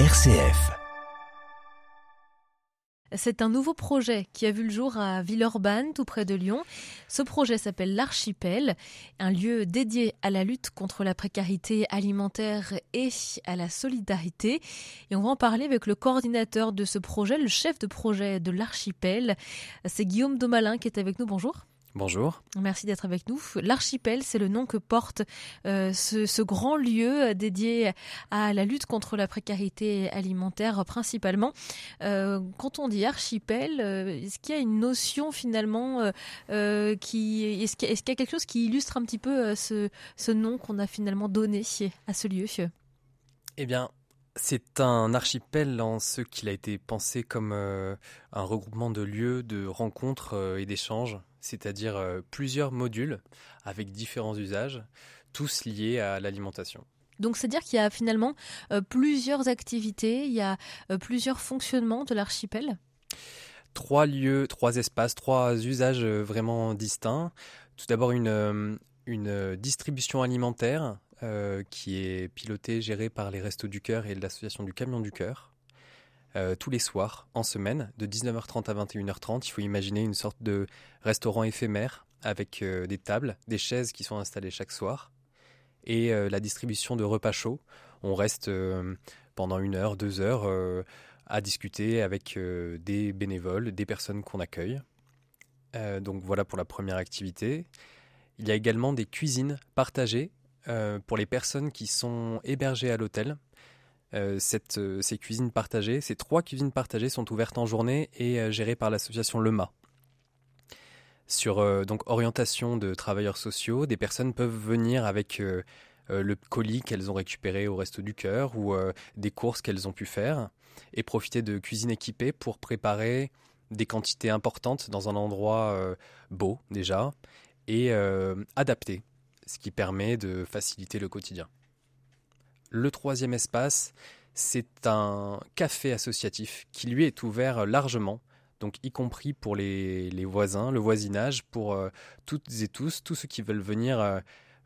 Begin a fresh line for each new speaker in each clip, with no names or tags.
RCF.
C'est un nouveau projet qui a vu le jour à Villeurbanne, tout près de Lyon. Ce projet s'appelle l'Archipel, un lieu dédié à la lutte contre la précarité alimentaire et à la solidarité. Et on va en parler avec le coordinateur de ce projet, le chef de projet de l'Archipel. C'est Guillaume Domalin qui est avec nous. Bonjour.
Bonjour.
Merci d'être avec nous. L'archipel, c'est le nom que porte euh, ce, grand lieu dédié à la lutte contre la précarité alimentaire principalement. Euh, quand on dit archipel, euh, est-ce qu'il y a une notion finalement qui est-ce qu'il y, a quelque chose qui illustre un petit peu ce, ce nom qu'on a finalement donné à ce lieu?
Eh bien, c'est un archipel en ce qu'il a été pensé comme un regroupement de lieux, de rencontres et d'échanges c'est-à-dire euh, plusieurs modules avec différents usages, tous liés à l'alimentation.
Donc c'est-à-dire qu'il y a finalement euh, plusieurs activités, il y a euh, plusieurs fonctionnements de l'archipel?
Trois lieux, trois espaces, trois usages vraiment distincts. Tout d'abord une, une distribution alimentaire qui est pilotée, gérée par les Restos du Cœur et l'association du Camion du Cœur. Euh, tous les soirs, en semaine, de 19h30 à 21h30. Il faut imaginer une sorte de restaurant éphémère avec euh, des tables, des chaises qui sont installées chaque soir et euh, la distribution de repas chauds. On reste pendant une heure, deux heures à discuter avec des bénévoles, des personnes qu'on accueille. donc voilà pour la première activité. Il y a également des cuisines partagées pour les personnes qui sont hébergées à l'hôtel. Euh, euh, ces cuisines partagées, ces trois cuisines partagées sont ouvertes en journée et euh, gérées par l'association LEMA. Sur donc orientation de travailleurs sociaux, des personnes peuvent venir avec le colis qu'elles ont récupéré au Resto du Cœur ou des courses qu'elles ont pu faire et profiter de cuisines équipées pour préparer des quantités importantes dans un endroit beau déjà et adapté, ce qui permet de faciliter le quotidien. Le troisième espace, c'est un café associatif qui lui est ouvert largement, donc y compris pour les, voisins, le voisinage, pour euh, toutes et tous, tous ceux qui veulent venir euh,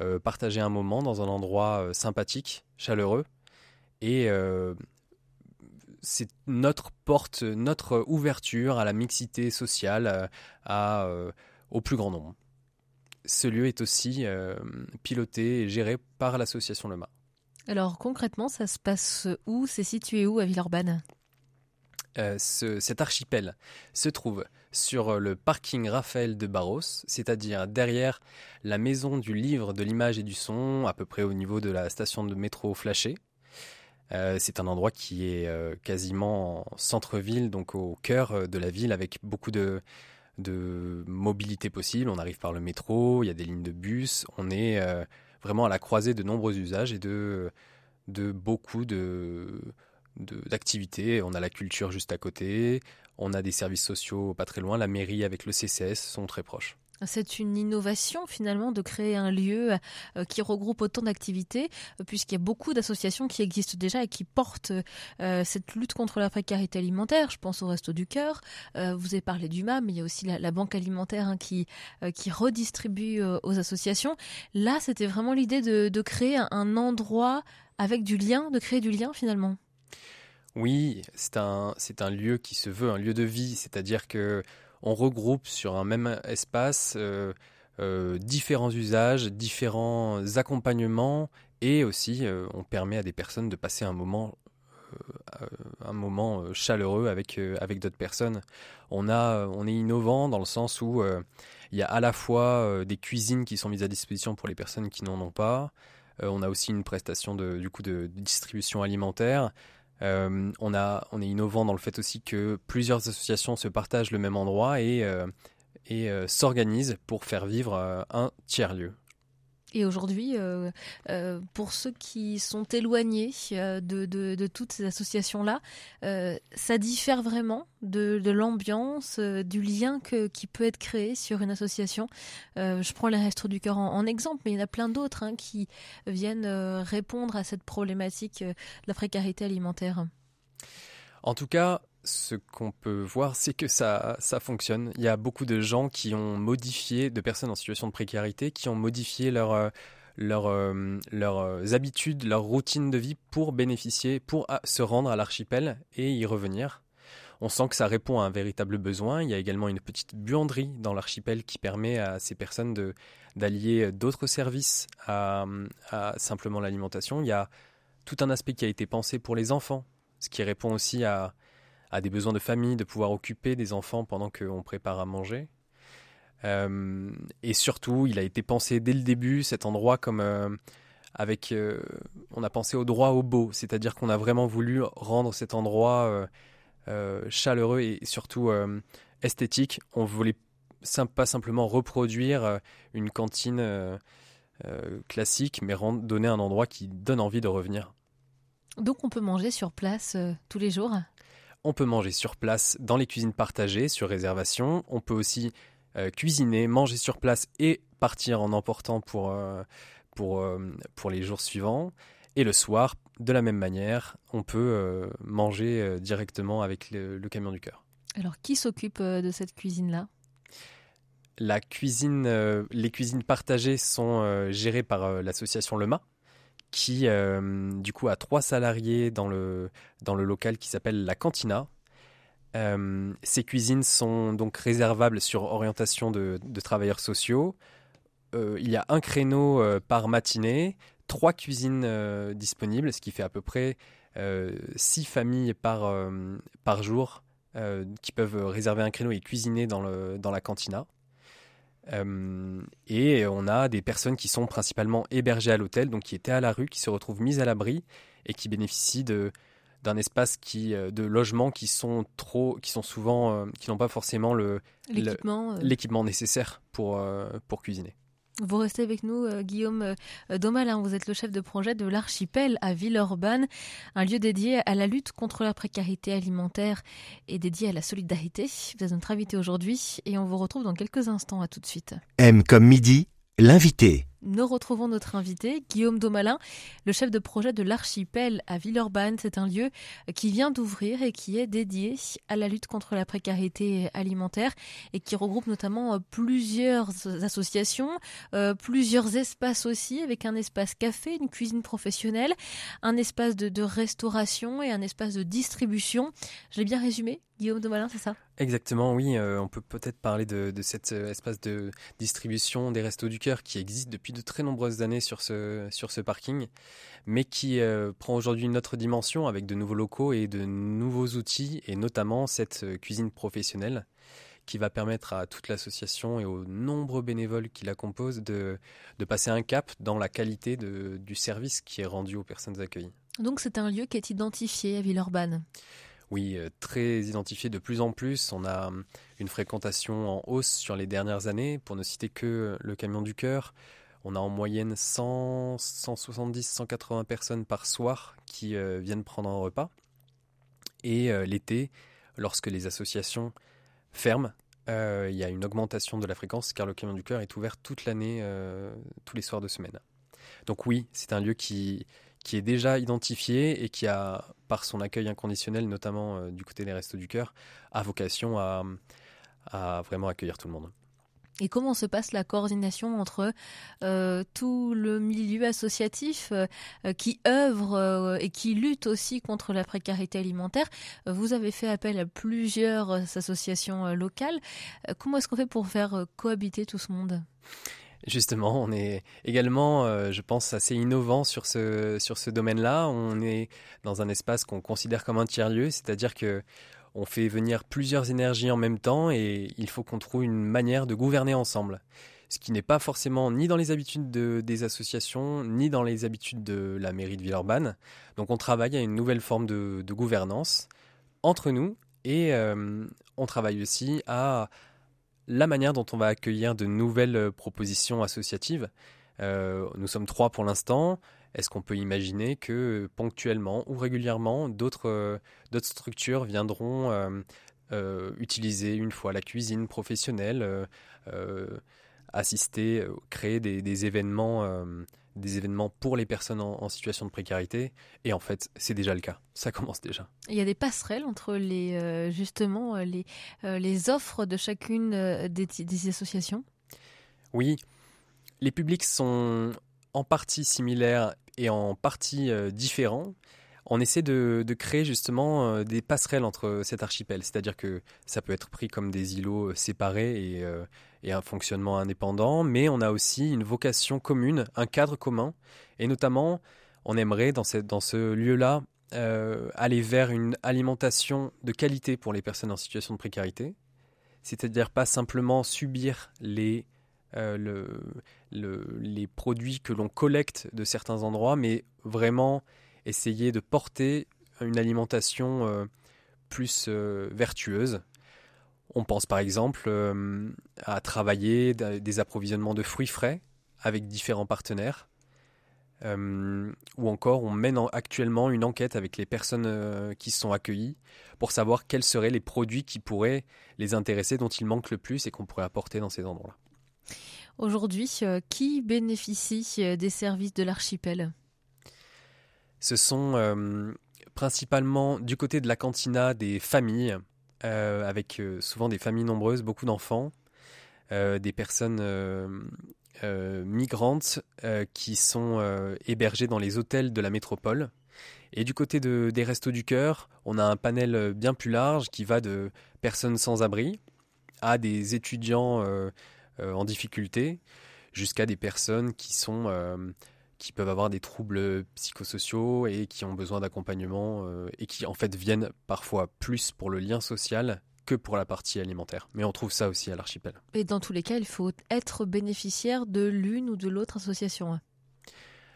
euh, partager un moment dans un endroit sympathique, chaleureux. Et c'est notre porte, notre ouverture à la mixité sociale, au plus grand nombre. Ce lieu est aussi piloté et géré par l'association Le
alors concrètement, ça se passe où? C'est situé où à Villeurbanne?
Euh, cet archipel se trouve sur le parking Raphaël de Barros, c'est-à-dire derrière la maison du livre, de l'image et du son, à peu près au niveau de la station de métro Flashé. Euh, c'est un endroit qui est euh, quasiment centre-ville, donc au cœur de la ville, avec beaucoup de mobilité possible. On arrive par le métro, il y a des lignes de bus, on est vraiment à la croisée de nombreux usages et de, beaucoup de d'activités. On a la culture juste à côté, on a des services sociaux pas très loin, la mairie avec le CCS sont très proches.
C'est une innovation finalement de créer un lieu euh, qui regroupe autant d'activités, euh, puisqu'il y a beaucoup d'associations qui existent déjà et qui portent euh, cette lutte contre la précarité alimentaire. Je pense au Resto du Cœur. vous avez parlé du MAM, mais il y a aussi la, banque alimentaire hein, qui, qui redistribue aux associations. Là, c'était vraiment l'idée de, créer un endroit avec du lien, de créer du lien finalement.
Oui, c'est un, c'est un lieu qui se veut un lieu de vie, c'est-à-dire que on regroupe sur un même espace euh, euh, différents usages, différents accompagnements et aussi euh, on permet à des personnes de passer un moment chaleureux avec d'autres personnes. On est innovant dans le sens où il y a à la fois des cuisines qui sont mises à disposition pour les personnes qui n'en ont pas. on a aussi une prestation du coup de distribution alimentaire. Euh, on, a, on est innovant dans le fait aussi que plusieurs associations se partagent le même endroit et, euh, euh, s'organisent pour faire vivre un tiers-lieu.
Et aujourd'hui, euh, euh, pour ceux qui sont éloignés euh, de, toutes ces associations-là, ça diffère vraiment de, l'ambiance, du lien qui peut être créé sur une association. je prends les Restos du Cœur en, exemple, mais il y en a plein d'autres hein, qui viennent répondre à cette problématique de la précarité alimentaire.
En tout cas, ce qu'on peut voir, c'est que ça, fonctionne. Il y a beaucoup de gens qui ont modifié, de personnes en situation de précarité, qui ont modifié leur, euh, leurs habitudes, leur routine de vie pour bénéficier, pour se rendre à l'archipel et y revenir. On sent que ça répond à un véritable besoin. Il y a également une petite buanderie dans l'archipel qui permet à ces personnes d'allier d'autres services à, simplement l'alimentation. Il y a tout un aspect qui a été pensé pour les enfants, ce qui répond aussi à, des besoins de famille, de pouvoir occuper des enfants pendant qu'on prépare à manger. Euh, et surtout, il a été pensé dès le début, cet endroit, comme euh, avec. Euh, on a pensé au droit au beau, c'est-à-dire qu'on a vraiment voulu rendre cet endroit chaleureux et surtout esthétique. On voulait pas simplement reproduire une cantine classique, mais donner un endroit qui donne envie de revenir.
Donc on peut manger sur place tous les jours?
On peut manger sur place dans les cuisines partagées, sur réservation. On peut aussi cuisiner, manger sur place et partir en emportant pour, pour, pour les jours suivants. Et le soir, de la même manière, on peut euh, manger euh, directement avec le, camion du cœur.
Alors, qui s'occupe euh, de cette cuisine-là?
La cuisine, les cuisines partagées sont gérées par l'association Lema, qui du coup a trois salariés dans le, dans le local qui s'appelle la Cantina. ces cuisines sont donc réservables sur orientation de, travailleurs sociaux. il y a un créneau par matinée trois cuisines euh, disponibles, ce qui fait à peu près euh, six familles par, euh, par jour qui peuvent réserver un créneau et cuisiner dans, le, dans la cantina. Et on a des personnes qui sont principalement hébergées à l'hôtel, donc qui étaient à la rue, qui se retrouvent mises à l'abri et qui bénéficient de, d'un espace qui de logements qui sont trop qui sont souvent qui n'ont pas forcément le l'équipement nécessaire pour pour cuisiner.
Vous restez avec nous, euh, Guillaume euh, Domalin. Vous êtes le chef de projet de l'archipel à Villeurbanne, un lieu dédié à la lutte contre la précarité alimentaire et dédié à la solidarité. Vous êtes notre invité aujourd'hui et on vous retrouve dans quelques instants. À tout de suite.
M comme midi, l'invité
nous retrouvons notre invité, Guillaume Domalin, le chef de projet de l'Archipel à Villeurbanne. C'est un lieu qui vient d'ouvrir et qui est dédié à la lutte contre la précarité alimentaire et qui regroupe notamment euh, plusieurs associations, euh, plusieurs espaces aussi, avec un espace café, une cuisine professionnelle, un espace de, restauration et un espace de distribution. Je l'ai bien résumé Guillaume Domalin, c'est ça?
Exactement, oui. Euh, on peut peut-être parler de, de cet espace de distribution des Restos du Cœur qui existe depuis de très nombreuses années sur ce, sur ce parking, mais qui euh, prend aujourd'hui une autre dimension avec de nouveaux locaux et de nouveaux outils, et notamment cette euh, cuisine professionnelle qui va permettre à toute l'association et aux nombreux bénévoles qui la composent de, de passer un cap dans la qualité de, du service qui est rendu aux personnes accueillies.
Donc c'est un lieu qui est identifié à Villeurbanne?
Oui, euh, très identifié de plus en plus. On a une fréquentation en hausse sur les dernières années. Pour ne citer que le camion du cœur, on a en moyenne 100, 170, 180 personnes par soir qui euh, viennent prendre un repas. Et euh, l'été, lorsque les associations ferment, il y a une augmentation de la fréquence car le camion du cœur est ouvert toute l'année, tous les soirs de semaine. Donc oui, c'est un lieu qui, qui est déjà identifié et qui a, par son accueil inconditionnel, notamment du côté des Restos du Cœur, a vocation à, vraiment accueillir tout le monde.
Et comment se passe la coordination entre euh, tout le milieu associatif euh, euh, qui œuvre et qui lutte aussi contre la précarité alimentaire? Vous avez fait appel à plusieurs associations locales. comment est-ce qu'on fait pour faire cohabiter tout ce monde?
Justement, on est également, je pense, assez innovant sur ce, sur ce domaine-là. On est dans un espace qu'on considère comme un tiers-lieu, c'est-à-dire que on fait venir plusieurs énergies en même temps et il faut qu'on trouve une manière de gouverner ensemble. Ce qui n'est pas forcément ni dans les habitudes des associations, ni dans les habitudes de la mairie de Villeurbanne. Donc on travaille à une nouvelle forme de, gouvernance entre nous et euh, on travaille aussi à la manière dont on va accueillir de nouvelles propositions associatives. Euh, nous sommes trois pour l'instant. Est-ce qu'on peut imaginer que ponctuellement ou régulièrement, d'autres euh, structures viendront euh, euh, utiliser une fois la cuisine professionnelle, assister, créer des, événements des événements pour les personnes en, situation de précarité. Et en fait, c'est déjà le cas. Ça commence déjà.
Il y a des passerelles entre les, justement les, les offres de chacune des, des associations?
Oui. Les publics sont en partie similaires et en partie différents, on essaie de, créer justement des passerelles entre cet archipel. C'est-à-dire que ça peut être pris comme des îlots séparés et, et, un fonctionnement indépendant, mais on a aussi une vocation commune, un cadre commun. Et notamment, on aimerait dans, ce lieu-là euh, aller vers une alimentation de qualité pour les personnes en situation de précarité, c'est-à-dire pas simplement subir les, euh, les produits que l'on collecte de certains endroits, mais vraiment essayer de porter une alimentation euh, plus vertueuse. On pense par exemple à travailler des approvisionnements de fruits frais avec différents partenaires euh, ou encore on mène actuellement une enquête avec les personnes euh, qui sont accueillies pour savoir quels seraient les produits qui pourraient les intéresser, dont il manque le plus et qu'on pourrait apporter dans ces endroits-là.
Aujourd'hui, euh, qui bénéficie des services de l'archipel?
Ce sont principalement du côté de la cantina des familles, avec souvent des familles nombreuses, beaucoup d'enfants, des personnes euh, migrantes euh, qui sont euh, hébergées dans les hôtels de la métropole. Et du côté de, des Restos du Cœur, on a un panel bien plus large qui va de personnes sans abri à des étudiants en difficulté, jusqu'à des personnes qui sont qui peuvent avoir des troubles psychosociaux et qui ont besoin d'accompagnement et qui en fait viennent parfois plus pour le lien social que pour la partie alimentaire. Mais on trouve ça aussi à l'archipel.
Et dans tous les cas, il faut être bénéficiaire de l'une ou de l'autre association.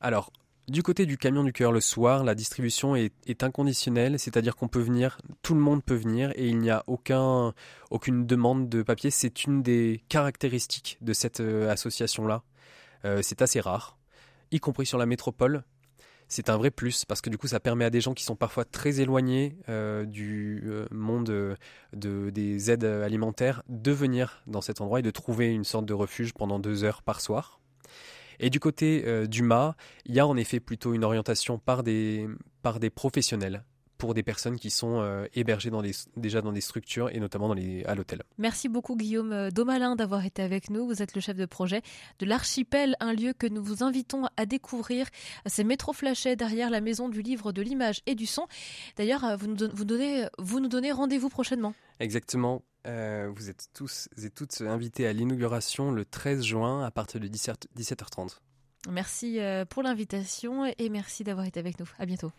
Alors, du côté du camion du cœur le soir, la distribution est, inconditionnelle, c'est-à-dire qu'on peut venir, tout le monde peut venir et il n'y a aucun, aucune demande de papier. C'est une des caractéristiques de cette euh, association-là. Euh, c'est assez rare, y compris sur la métropole c'est un vrai plus parce que du coup ça permet à des gens qui sont parfois très éloignés euh, du euh, monde euh, de, des aides alimentaires de venir dans cet endroit et de trouver une sorte de refuge pendant deux heures par soir. Et du côté du mât, il y a en effet plutôt une orientation par des, par des professionnels pour des personnes qui sont euh, hébergées dans déjà dans des structures et notamment dans les, à l'hôtel.
Merci beaucoup Guillaume euh, Domalin d'avoir été avec nous. Vous êtes le chef de projet de l'Archipel, un lieu que nous vous invitons à découvrir. C'est Métro Flachet derrière la maison du livre de l'image et du son. D'ailleurs, euh, vous nous, vous donnez, vous nous donnez rendez-vous prochainement.
Exactement. vous êtes tous et toutes invités à l'inauguration le 13 juin à partir de 17, 17h30.
Merci pour l'invitation et merci d'avoir été avec nous. À bientôt.